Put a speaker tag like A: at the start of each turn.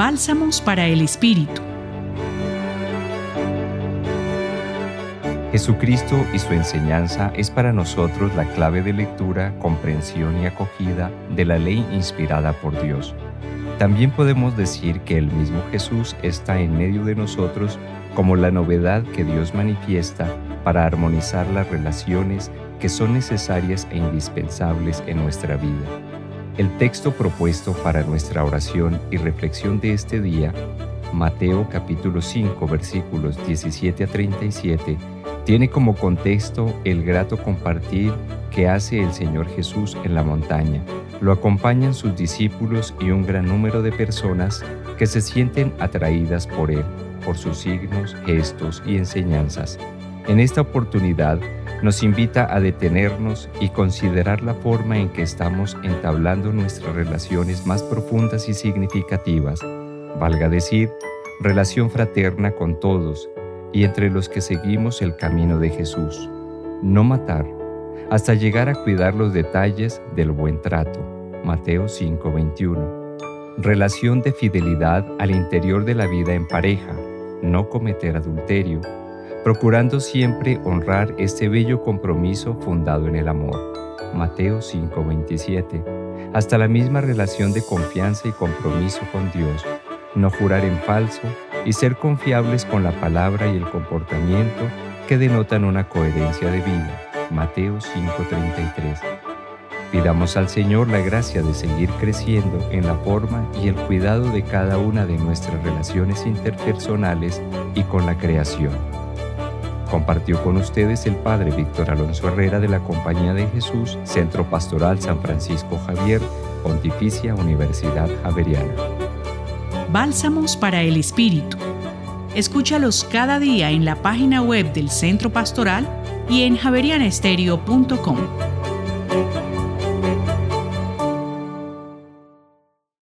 A: Bálsamos para el Espíritu.
B: Jesucristo y su enseñanza es para nosotros la clave de lectura, comprensión y acogida de la ley inspirada por Dios. También podemos decir que el mismo Jesús está en medio de nosotros como la novedad que Dios manifiesta para armonizar las relaciones que son necesarias e indispensables en nuestra vida. El texto propuesto para nuestra oración y reflexión de este día, Mateo capítulo 5 versículos 17 a 37, tiene como contexto el grato compartir que hace el Señor Jesús en la montaña. Lo acompañan sus discípulos y un gran número de personas que se sienten atraídas por Él, por sus signos, gestos y enseñanzas. En esta oportunidad nos invita a detenernos y considerar la forma en que estamos entablando nuestras relaciones más profundas y significativas, valga decir, relación fraterna con todos, y entre los que seguimos el camino de Jesús. No matar, hasta llegar a cuidar los detalles del buen trato. Mateo 5:21. Relación de fidelidad al interior de la vida en pareja, no cometer adulterio, procurando siempre honrar este bello compromiso fundado en el amor. Mateo 5:27. Hasta la misma relación de confianza y compromiso con Dios, no jurar en falso, y ser confiables con la palabra y el comportamiento que denotan una coherencia de vida. Mateo 5:33. Pidamos al Señor la gracia de seguir creciendo en la forma y el cuidado de cada una de nuestras relaciones interpersonales y con la creación. Compartió con ustedes el Padre Víctor Alonso Herrera de la Compañía de Jesús, Centro Pastoral San Francisco Javier, Pontificia Universidad Javeriana.
A: Bálsamos para el Espíritu. Escúchalos cada día en la página web del Centro Pastoral y en javerianestereo.com.